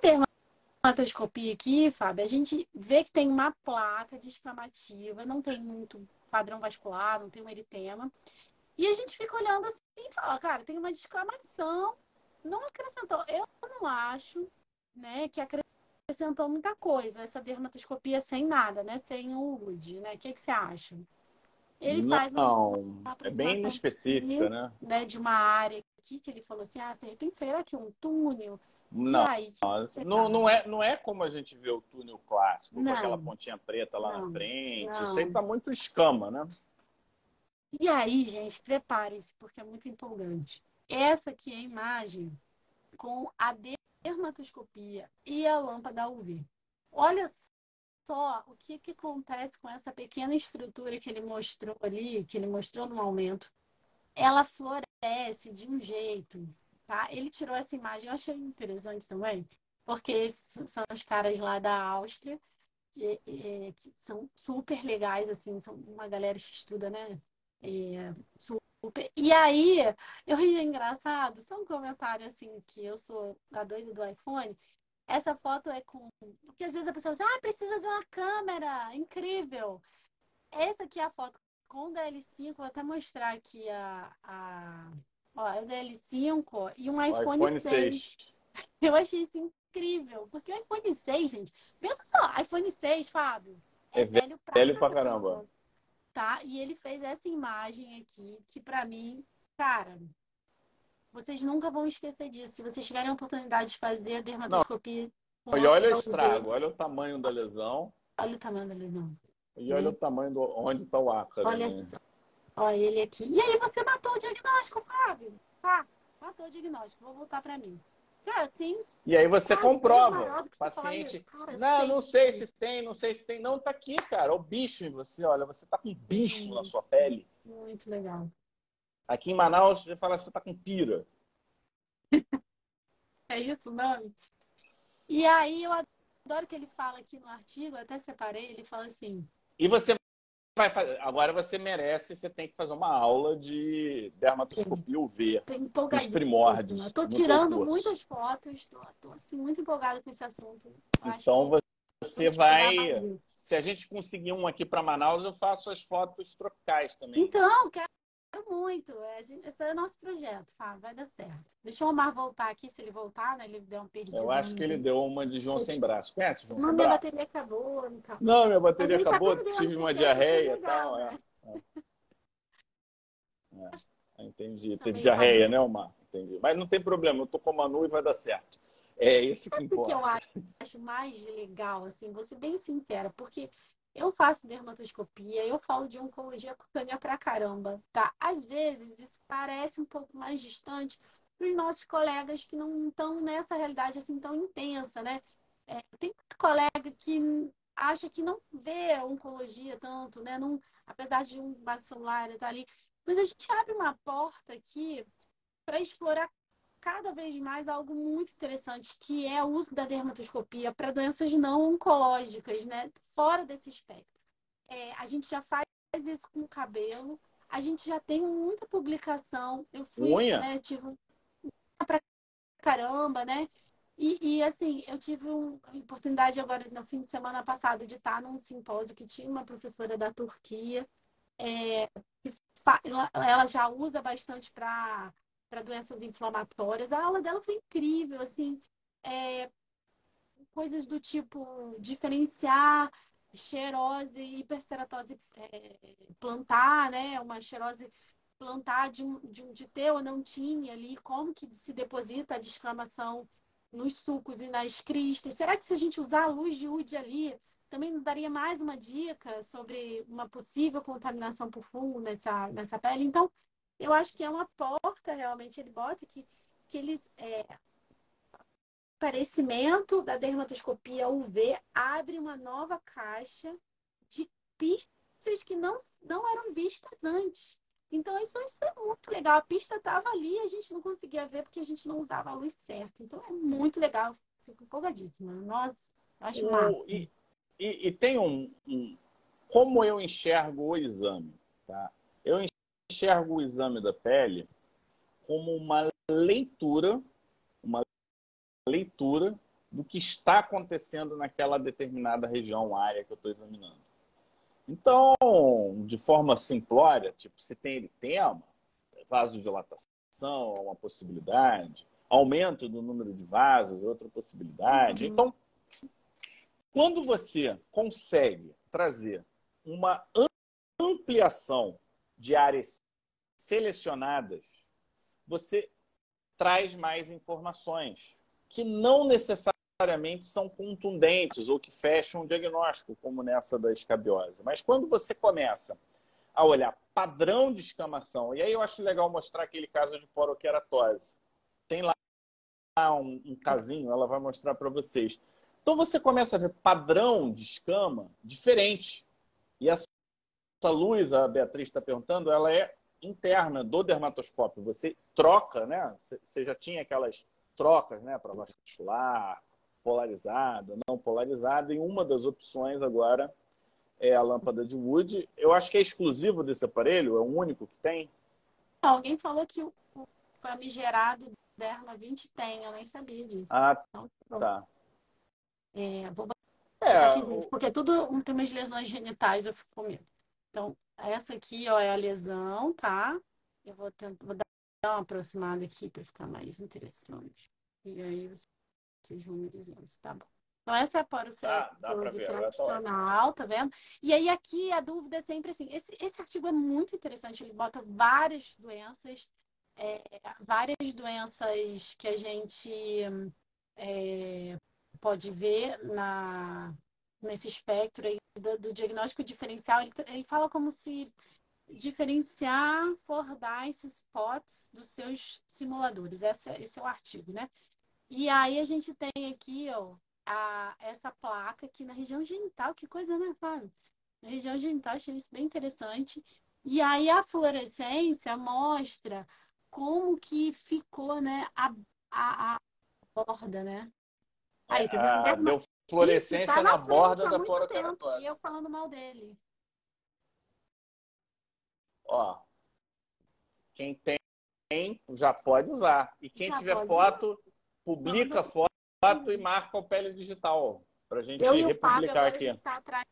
dermatoscopia aqui, Fábio, a gente vê que tem uma placa descamativa, não tem muito padrão vascular, não tem um eritema. E a gente fica olhando assim e fala, cara, tem uma descamação. Não acrescentou. Eu não acho, né, que acrescentou muita coisa, essa dermatoscopia sem nada, né? Sem o UD, né? O que, que você acha? Ele não, faz uma, é bem específica, né? né? De uma área aqui que ele falou assim, ah, de repente será que um túnel? Não, aí, não, não, é, não é como a gente vê o túnel clássico, não, com aquela pontinha preta lá não, na frente. Isso aí tá muito escama, né? E aí, gente, prepare-se, porque é muito empolgante. Essa aqui é a imagem com a dermatoscopia e a lâmpada UV. Olha só o que, que acontece com essa pequena estrutura que ele mostrou ali, que ele mostrou no aumento. Ela floresce de um jeito, tá? Ele tirou essa imagem, eu achei interessante também, porque esses são os caras lá da Áustria, que, é, que são super legais, assim, são uma galera que estuda, né? É, super. E aí, eu ri engraçado, só um comentário assim, que eu sou a doida do iPhone. Essa foto é com. Porque às vezes a pessoa diz, ah, precisa de uma câmera, incrível. Essa aqui é a foto com o DL5, vou até mostrar aqui a. a... Ó, é o DL5 e um iPhone, iPhone 6. 6. Eu achei isso incrível, porque o iPhone 6, gente, pensa só, iPhone 6, Fábio, é, é velho pra, velho pra caramba tá? E ele fez essa imagem aqui, que para mim, cara, vocês nunca vão esquecer disso. Se vocês tiverem a oportunidade de fazer a dermatoscopia. E olha o estrago, olha o tamanho da lesão. Olha o tamanho da lesão. E olha hum. o tamanho do onde está o ácaro. Olha né? só. Olha ele aqui. E aí você matou o diagnóstico, Fábio. Tá, matou o diagnóstico. Vou voltar para mim. Cara, tem. E aí você comprova. Paciente. Fala, não, não sei se tem, não sei se tem. Não, tá aqui, cara. O bicho em você, olha, você tá com bicho na sua pele. Muito legal. Aqui em Manaus, você fala que você tá com pira. é isso, não? E aí eu adoro que ele fala aqui no artigo, até separei, ele fala assim. E você vai fazer. Agora você merece, você tem que fazer uma aula de dermatoscopia UV. Os primórdios. Estou tirando muitas fotos, estou assim, muito empolgada com esse assunto. então você vai. Se a gente conseguir um aqui para Manaus, eu faço as fotos tropicais também. Então, quero muito. É, esse é o nosso projeto, Fábio. Vai dar certo. Deixa o Omar voltar aqui, se ele voltar, né? Ele deu um pedido. Eu acho que ele deu uma de João Sem Braço. Conhece João Não, Sem minha Braço? bateria acabou. Então. Não, minha bateria tá acabou. Tá tive uma diarreia e tal. Né? É. É. É. Entendi. Também Teve diarreia, tá né, Omar? Entendi. Mas não tem problema. Eu tô com a Manu e vai dar certo. É esse que importa. O que eu acho, acho mais legal, assim, vou ser bem sincera, porque eu faço dermatoscopia, eu falo de oncologia cutânea pra caramba, tá? Às vezes isso parece um pouco mais distante para os nossos colegas que não estão nessa realidade assim tão intensa, né? É, tem muito colega que acha que não vê oncologia tanto, né? Não, apesar de um base celular estar ali. Mas a gente abre uma porta aqui para explorar cada vez mais algo muito interessante, que é o uso da dermatoscopia para doenças não oncológicas, né? Fora desse espectro. É, a gente já faz isso com o cabelo, a gente já tem muita publicação. Eu fui, Unha? né, tive pra caramba, né? E, e, assim, eu tive uma oportunidade agora no fim de semana passado de estar num simpósio que tinha uma professora da Turquia, é, ela já usa bastante para para doenças inflamatórias. A aula dela foi incrível, assim, é, coisas do tipo diferenciar xerose e hiperceratose é, plantar, né? Uma xerose plantar de, de, de ter ou não tinha ali, como que se deposita a descamação nos sucos e nas cristas. Será que se a gente usar a luz de UD ali, também daria mais uma dica sobre uma possível contaminação por fungo nessa, nessa pele? Então, eu acho que é uma porta, realmente, ele bota que, que eles. É, aparecimento da dermatoscopia UV abre uma nova caixa de pistas que não, não eram vistas antes. Então, isso, isso é muito legal. A pista estava ali e a gente não conseguia ver porque a gente não usava a luz certa. Então, é muito legal. Fico empolgadíssima. Nossa, acho o, massa. E, e, e tem um, um, Como eu enxergo o exame, tá? Enxergo o exame da pele como uma leitura, uma leitura do que está acontecendo naquela determinada região, área que eu estou examinando. Então, de forma simplória, tipo, se tem eritema, vasodilatação é uma possibilidade, aumento do número de vasos, outra possibilidade. Uhum. Então, quando você consegue trazer uma ampliação de áreas selecionadas, você traz mais informações que não necessariamente são contundentes ou que fecham o diagnóstico, como nessa da escabiose. Mas quando você começa a olhar padrão de escamação, e aí eu acho legal mostrar aquele caso de poroqueratose. Tem lá um, um casinho, ela vai mostrar para vocês. Então você começa a ver padrão de escama diferente. E essa, essa luz, a Beatriz está perguntando, ela é interna do dermatoscópio. Você troca, né? Você já tinha aquelas trocas, né, para vascular, polarizada, não polarizada, e uma das opções agora é a lâmpada de Wood. Eu acho que é exclusivo desse aparelho, é o único que tem. Alguém falou que o famigerado Derma 20 tem, eu nem sabia disso. Ah, então, tá. É, vou é, aqui, o... porque tudo tem umas lesões genitais, eu fico com medo. Então, essa aqui, ó, é a lesão, tá? Eu vou tentar, vou dar uma aproximada aqui para ficar mais interessante. E aí você vocês vão me dizendo se tá bom. Então, essa é a porocelulose ah, tradicional, tá vendo? E aí, aqui, a dúvida é sempre assim: esse, esse artigo é muito interessante, ele bota várias doenças, é, várias doenças que a gente é, pode ver na, nesse espectro aí do, do diagnóstico diferencial. Ele, ele fala como se diferenciar Fordyce spots dos seus simuladores. Esse, esse é o artigo, né? E aí a gente tem aqui, ó, a, essa placa aqui na região genital. Que coisa, né, Fábio? Na região genital, achei isso bem interessante. E aí a fluorescência mostra como que ficou, né, a, a, a borda, né? Aí, tá ah, deu fluorescência tá na, na borda da porokeratose. E eu falando mal dele. Ó, quem tem já pode usar. E quem já tiver foto, usar publica foto e marca o pele digital para a gente Eu republicar aqui. A gente, tá atrás...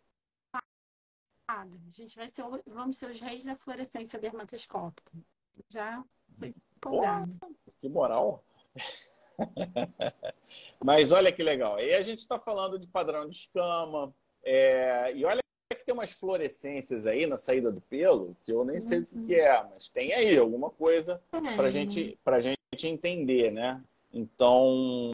a gente vai ser, vamos ser os reis da fluorescência dermatoscópica. Já foi empolgado. Que moral! Mas olha que legal. Aí a gente está falando de padrão de escama. É... E olha que tem umas fluorescências aí na saída do pelo, que eu nem sei uhum. o que é, mas tem aí alguma coisa para gente, a gente entender, né? Então,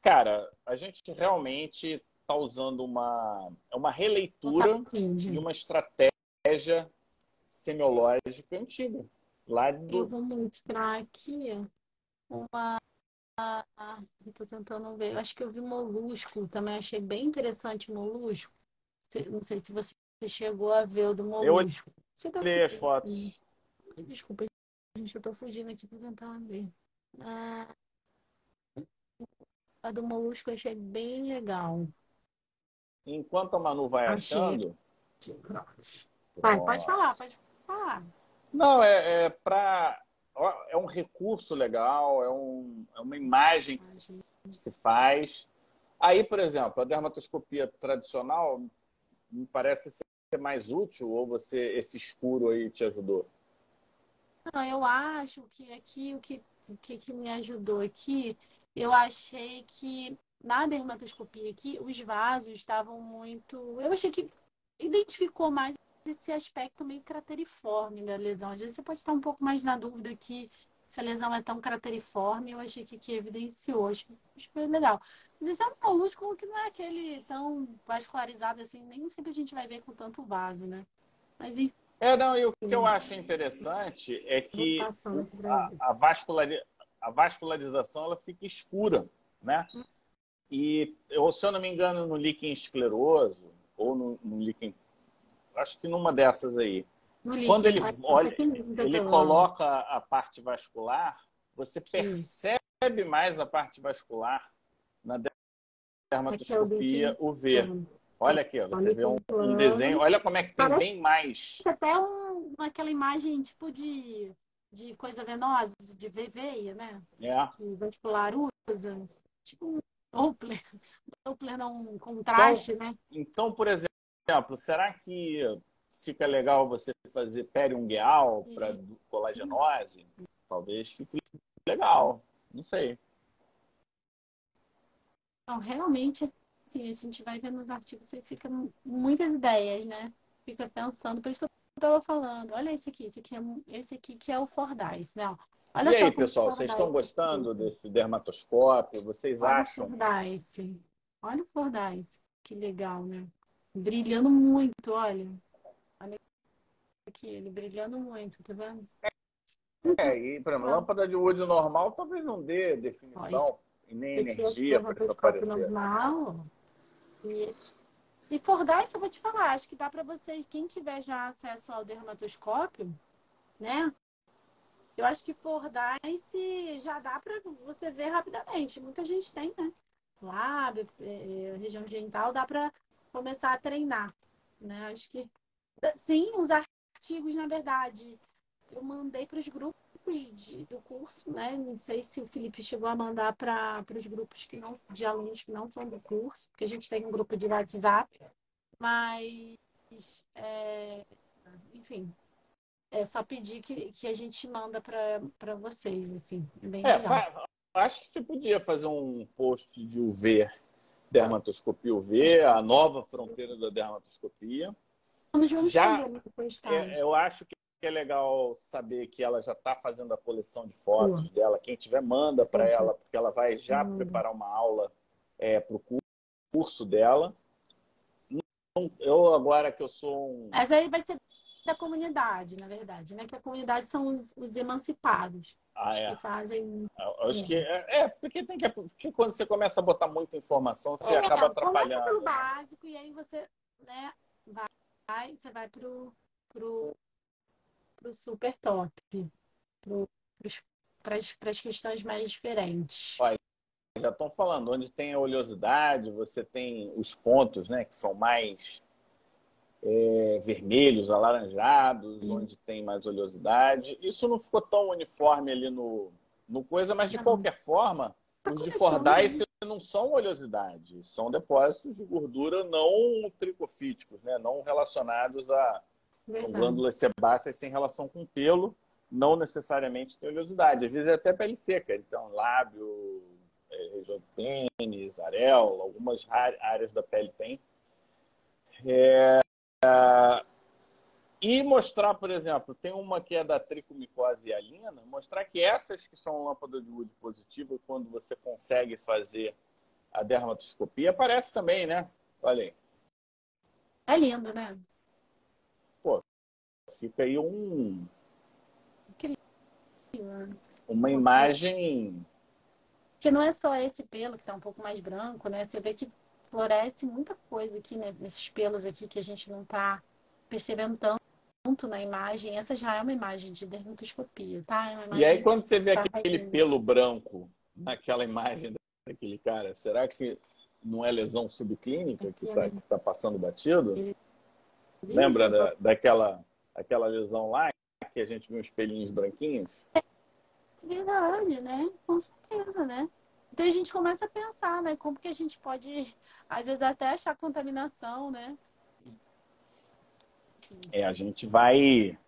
cara, a gente realmente está usando uma, uma releitura de uma estratégia semiológica antiga. Lá do... Eu vou mostrar aqui uma. Estou tentando ver. Eu acho que eu vi molusco também. Achei bem interessante molusco. Não sei se você chegou a ver o do molusco. Eu você tá as fotos. Desculpa, gente, eu estou fugindo aqui para tentar ver. Ah, a do molusco eu achei bem legal. Enquanto a Manu vai achei... achando. Vai, pode falar, pode falar. Não, é, é para. É um recurso legal, é, um, é uma imagem que se, se faz. Aí, por exemplo, a dermatoscopia tradicional me parece ser mais útil ou você esse escuro aí te ajudou? Não, eu acho que aqui o que o que, que me ajudou aqui, eu achei que na dermatoscopia aqui, os vasos estavam muito. Eu achei que identificou mais esse aspecto meio crateriforme da lesão. Às vezes você pode estar um pouco mais na dúvida que se a lesão é tão crateriforme, eu achei que aqui evidenciou. Acho, que foi legal. Mas esse é um molúsculo que não é aquele tão vascularizado assim, nem sempre a gente vai ver com tanto vaso, né? Mas enfim. É, não, e o que eu acho interessante é que a, a, vasculari, a vascularização ela fica escura, né? E, eu, se eu não me engano, no líquen escleroso, ou no, no líquen. Acho que numa dessas aí, quando ele olha, ele coloca a parte vascular, você percebe mais a parte vascular na dermatoscopia UV. Olha aqui, ó, você vê um, um, desenho. Olha como é que tem Parece bem mais. Até um, aquela imagem tipo de, de coisa venosa, de veia, né? É. Que vascular usa. Tipo um Doppler. Doppler não um contraste, então, né? Então, por exemplo, será que fica legal você fazer periungueal para colagenose? Talvez fique legal. Não sei. Então, realmente, assim, a gente vai vendo nos artigos, você fica muitas ideias, né? Fica pensando, por isso que eu estava falando, olha esse aqui, esse aqui, é, esse aqui que é o Fordyce, né? Olha e aí, pessoal, vocês estão gostando aqui. desse dermatoscópio? Vocês olha acham? O Fordyce. Olha o Fordyce, que legal, né? Brilhando muito, olha. Olha aqui, ele brilhando muito, tá vendo? É, e, por exemplo, lâmpada de wood normal talvez não dê definição e nem energia para isso aparecer. Normal. E, esse... e Fordyce, eu vou te falar, acho que dá para vocês, quem tiver já acesso ao dermatoscópio, né? Eu acho que Fordyce já dá para você ver rapidamente. Muita gente tem, né? Lábio, é, é região genital, dá para começar a treinar, né? Acho que sim, os artigos, na verdade, eu mandei para os grupos de, do curso, né? Não sei se o Felipe chegou a mandar para os grupos que não, de alunos que não são do curso, porque a gente tem um grupo de WhatsApp, mas é, enfim, é só pedir que, que a gente manda para vocês, assim. É bem é. Acho que você podia fazer um post de UV, dermatoscopia UV, a nova fronteira da dermatoscopia. Vamos já, é, eu acho que é legal saber que ela já está fazendo a coleção de fotos dela. Quem tiver, manda para ela, porque ela vai já preparar uma aula é, para o curso dela. Eu, agora que eu sou um. Mas aí vai ser da comunidade, na verdade, né? Que a comunidade são os, os emancipados. Ah, os é. que fazem. Acho é. que é, é, porque tem que. Porque quando você começa a botar muita informação, você é, acaba atrapalhando. Começa pelo básico e aí você, né, vai, você vai pro, pro para o super top, para as questões mais diferentes. Já estão falando, onde tem a oleosidade, você tem os pontos, né, que são mais é, vermelhos, alaranjados, Sim. onde tem mais oleosidade. Isso não ficou tão uniforme ali no, no coisa, mas de não. qualquer forma, tá os de Fordyce não são oleosidade, são depósitos de gordura não tricofíticos, né, não relacionados a. São glândulas sebáceas sem relação com pelo, não necessariamente tem oleosidade. Às vezes é até pele seca, então lábio, é, região de pênis, areola, algumas áreas da pele tem. É, e mostrar, por exemplo, tem uma que é da tricomicose hialina, mostrar que essas que são lâmpada de Wood positiva, quando você consegue fazer a dermatoscopia, aparece também, né? Olha aí. É lindo, né? Fica aí um. Uma imagem. Que não é só esse pelo que está um pouco mais branco, né? Você vê que floresce muita coisa aqui né? nesses pelos aqui que a gente não está percebendo tanto na imagem. Essa já é uma imagem de dermatoscopia, tá? É e aí, quando você vê aquele pelo branco naquela imagem daquele cara, será que não é lesão subclínica que está tá passando batido? Lembra da, daquela aquela lesão lá, que a gente viu uns pelinhos branquinhos? É verdade, né? Com certeza, né? Então a gente começa a pensar, né? Como que a gente pode, às vezes, até achar contaminação, né? É, a gente vai.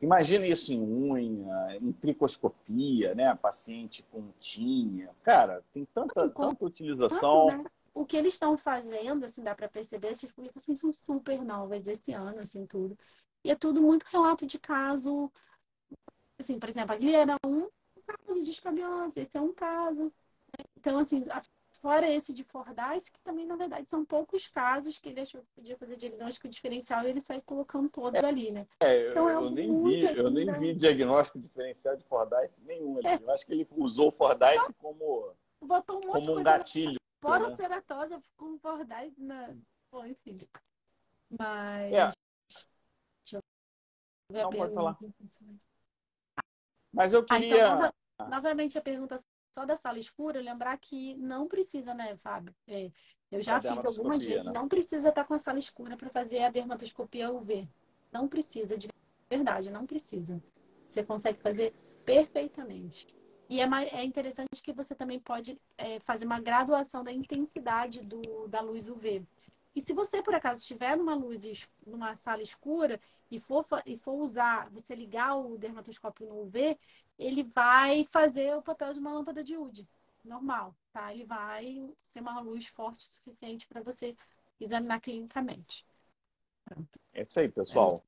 Imagina isso em unha, em tricoscopia, né? Paciente com tinha. Cara, tem tanta, tanta utilização. Né? O que eles estão fazendo, assim, dá para perceber, essas publicações são super novas esse ano, assim, tudo. E é tudo muito relato de caso. Assim, por exemplo, a Guilherme é um caso de escabiose, esse é um caso. Então, assim, fora esse de Fordyce, que também, na verdade, são poucos casos que ele achou que podia fazer diagnóstico diferencial e ele sai colocando todos é, ali, né? É, então, é eu, nem vi, eu nem vi diagnóstico diferencial de Fordyce nenhum ali. É. Eu acho que ele usou o Fordyce como, Botou um, como um gatilho. Fora né? ceratose com Fordyce na... Bom, enfim. Mas... É. Não, pode falar. Mas eu queria. Ah, então, novamente, a pergunta só da sala escura, lembrar que não precisa, né, Fábio? É, eu já fiz algumas vezes, né? não precisa estar com a sala escura para fazer a dermatoscopia UV. Não precisa, de verdade, não precisa. Você consegue fazer perfeitamente. E é, é interessante que você também pode é, fazer uma graduação da intensidade do, da luz UV. E se você, por acaso, estiver numa luz, numa sala escura e for, e for usar, você ligar o dermatoscópio no UV, ele vai fazer o papel de uma lâmpada de UD, normal, tá? Ele vai ser uma luz forte o suficiente para você examinar clinicamente. Pronto. É isso aí, pessoal. É isso.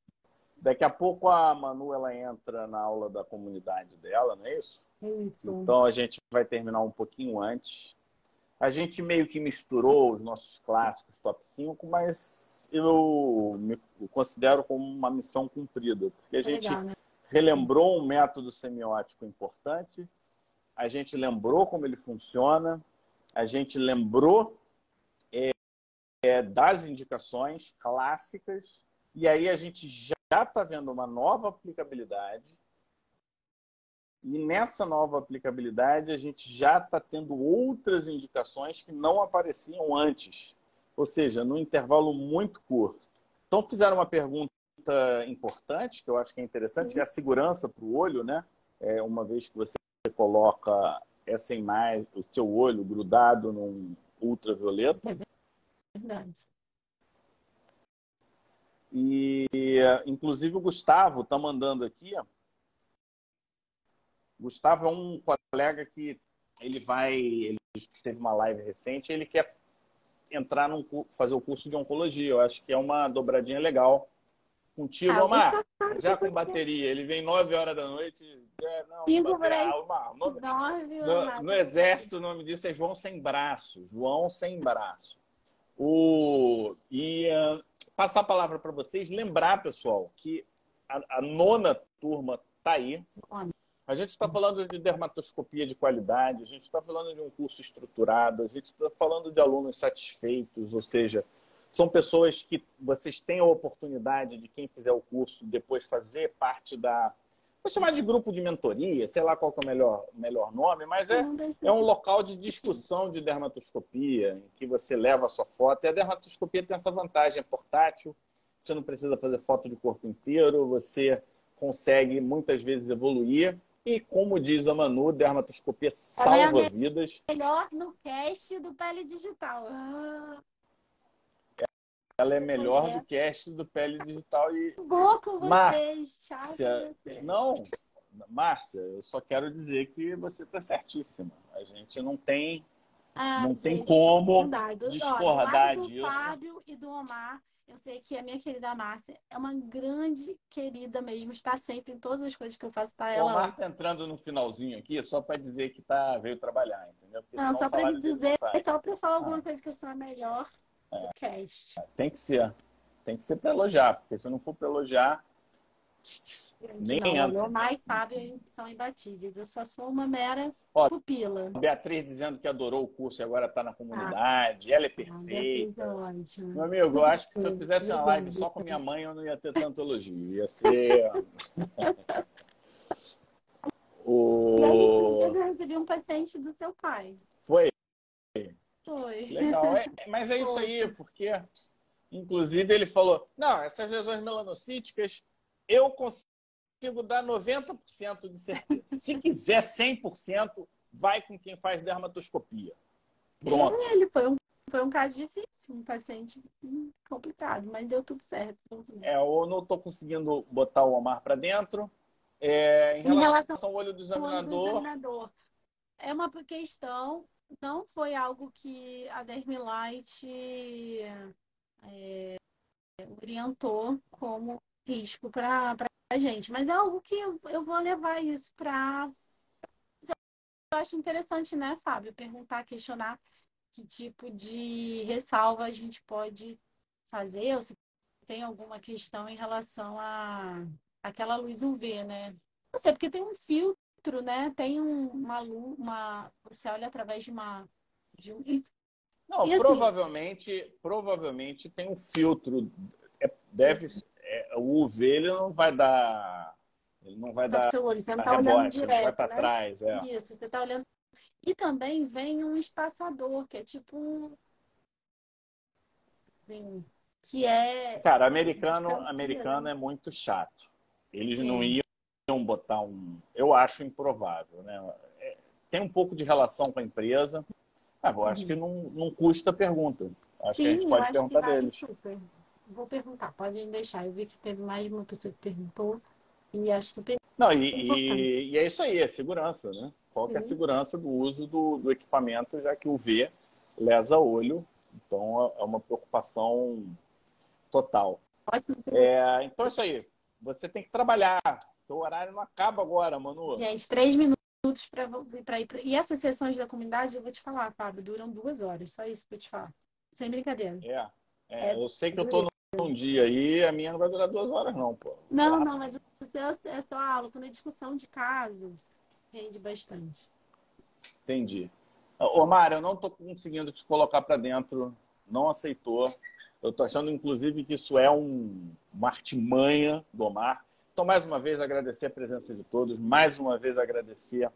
Daqui a pouco a Manu ela entra na aula da comunidade dela, não é isso? Isso. Então a gente vai terminar um pouquinho antes. A gente meio que misturou os nossos clássicos top 5, mas eu me considero como uma missão cumprida, porque a é gente legal, né? relembrou um método semiótico importante, a gente lembrou como ele funciona, a gente lembrou é, é, das indicações clássicas, e aí a gente já está vendo uma nova aplicabilidade e nessa nova aplicabilidade, a gente já está tendo outras indicações que não apareciam antes, ou seja, num intervalo muito curto. Então, fizeram uma pergunta importante, que eu acho que é interessante, que é a segurança para o olho, né? É, uma vez que você coloca essa imagem, o seu olho grudado num ultravioleta. É verdade. E, inclusive, o Gustavo está mandando aqui, ó, Gustavo é um colega que ele vai, ele teve uma live recente, ele quer entrar num fazer o curso de oncologia. Eu acho que é uma dobradinha legal. Contigo, ah, Omar, já com bateria. Ele vem 9 horas da noite. É, não, Cinco bateria, Omar, no, no, no, exército, o nome disso é João Sem Braço. João Sem Braço. O, e uh, passar a palavra para vocês, lembrar, pessoal, que a, a nona turma está aí. A gente está falando de dermatoscopia de qualidade, a gente está falando de um curso estruturado, a gente está falando de alunos satisfeitos, ou seja, são pessoas que vocês têm a oportunidade de quem fizer o curso depois fazer parte da. Vou chamar de grupo de mentoria, sei lá qual é o melhor, melhor nome, mas é, é um local de discussão de dermatoscopia, em que você leva a sua foto. E a dermatoscopia tem essa vantagem, é portátil, você não precisa fazer foto de corpo inteiro, você consegue muitas vezes evoluir e como diz a Manu, dermatoscopia salva é vidas. Melhor no cast do Pele Digital. Ah. Ela é melhor é. do cast do Pele Digital e. Boa com vocês, Márcia, Não, Márcia, eu só quero dizer que você está certíssima. A gente não tem, ah, não tem como discordar Olha, disso. Do Fábio e do Omar eu sei que a minha querida Márcia é uma grande querida mesmo, está sempre em todas as coisas que eu faço, tá ela. O Omar tá entrando no finalzinho aqui só para dizer que tá veio trabalhar, entendeu? Porque não, só para dizer, é só para falar alguma ah. coisa que eu sou a melhor é. do cast. Tem que ser. Tem que ser para elogiar, porque se não for para elogiar, nem não, entra. Leomar e Fábio são imbatíveis. Eu só sou uma mera Ó, pupila. Beatriz dizendo que adorou o curso e agora está na comunidade. Ah, ela é perfeita. Ah, é Meu amigo, eu acho que se eu fizesse uma live só com minha mãe, eu não ia ter tanto elogio. Ia ser. o... Eu recebi um paciente do seu pai. Foi? Foi. Legal. É, mas é isso aí, porque, inclusive, ele falou: não, essas lesões melanocíticas eu consigo dar 90% de certeza. Se quiser 100%, vai com quem faz dermatoscopia. Pronto. É, ele foi um, foi um caso difícil, um paciente complicado, mas deu tudo certo. É, eu não estou conseguindo botar o Omar para dentro. É, em, relação, em relação ao olho do examinador, olho do examinador, é uma questão, não foi algo que a Dermilight é, orientou como risco para a gente. Mas é algo que eu, eu vou levar isso para. Eu acho interessante, né, Fábio? Perguntar, questionar que tipo de ressalva a gente pode fazer, ou se tem alguma questão em relação a aquela luz UV, né? Não sei, porque tem um filtro, né? Tem um, uma luz, uma. Você olha através de uma. De um... Não, e, assim, provavelmente, provavelmente tem um filtro. É, deve, o UV ele não vai dar. Ele não vai Tá dar. seu olho, você não dar tá olhando ele vai direto, para né? trás. É. Isso, você tá olhando. E também vem um espaçador, que é tipo. Assim, que é. Cara, americano, Bastante americano é muito chato. Eles Sim. não iam botar um. Eu acho improvável, né? É, Tem um pouco de relação com a empresa. Ah, eu acho que não, não custa a pergunta. Acho que a gente Sim, pode perguntar deles. super. Vou perguntar, pode deixar. Eu vi que teve mais de uma pessoa que perguntou e acho super Não, e, Importante. e, é isso aí, é segurança, né? Qual que é a segurança do uso do, do equipamento, já que o V lesa olho. Então é uma preocupação total. É, então é isso aí. Você tem que trabalhar. Seu horário não acaba agora, Manu. Gente, três minutos para ir. Pra... E essas sessões da comunidade, eu vou te falar, Fábio, duram duas horas. Só isso que eu te falar. Sem brincadeira. É, é, É, eu sei que eu tô num dia aí, a minha não vai durar duas horas, não, pô. Não, não, mas o seu é só aula. Quando é discussão de caso, rende bastante. Entendi. Ô, Mário, eu não tô conseguindo te colocar para dentro, não aceitou. Eu tô achando, inclusive, que isso é um, uma artimanha do Omar. Então, mais uma vez, agradecer a presença de todos, mais uma vez agradecer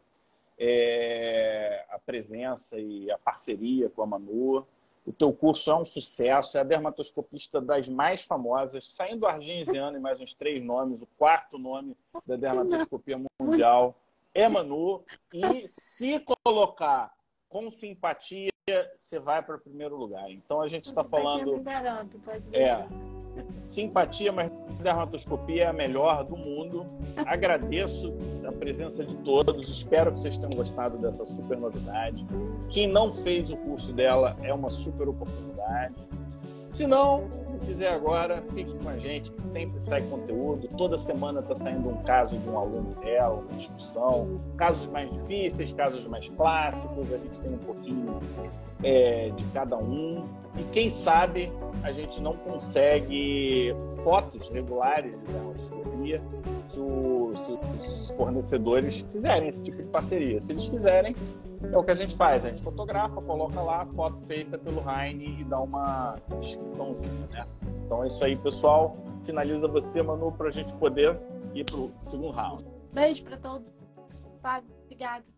é, a presença e a parceria com a Manu. O teu curso é um sucesso, é a dermatoscopista das mais famosas, saindo do Argenziano e mais uns três nomes, o quarto nome da dermatoscopia mundial é Manu. E se colocar com simpatia, você vai para o primeiro lugar. Então a gente está falando me garanto, pode É. simpatia, mas dermatoscopia é a melhor do mundo. Agradeço a presença de todos. Espero que vocês tenham gostado dessa super novidade. Quem não fez o curso dela é uma super oportunidade. Se não quiser agora, fique com a gente, que sempre sai conteúdo. Toda semana está saindo um caso de um aluno dela, uma discussão. Casos mais difíceis, casos mais clássicos. A gente tem um pouquinho é, de cada um. E quem sabe a gente não consegue fotos regulares de dermatoscopia se, se os fornecedores quiserem esse tipo de parceria. Se eles quiserem, é o que a gente faz. A gente fotografa, coloca lá a foto feita pelo Heine e dá uma descriçãozinha, né? Então é isso aí, pessoal. Finaliza você, Manu, para a gente poder ir para o segundo round. Beijo para todos. Obrigada.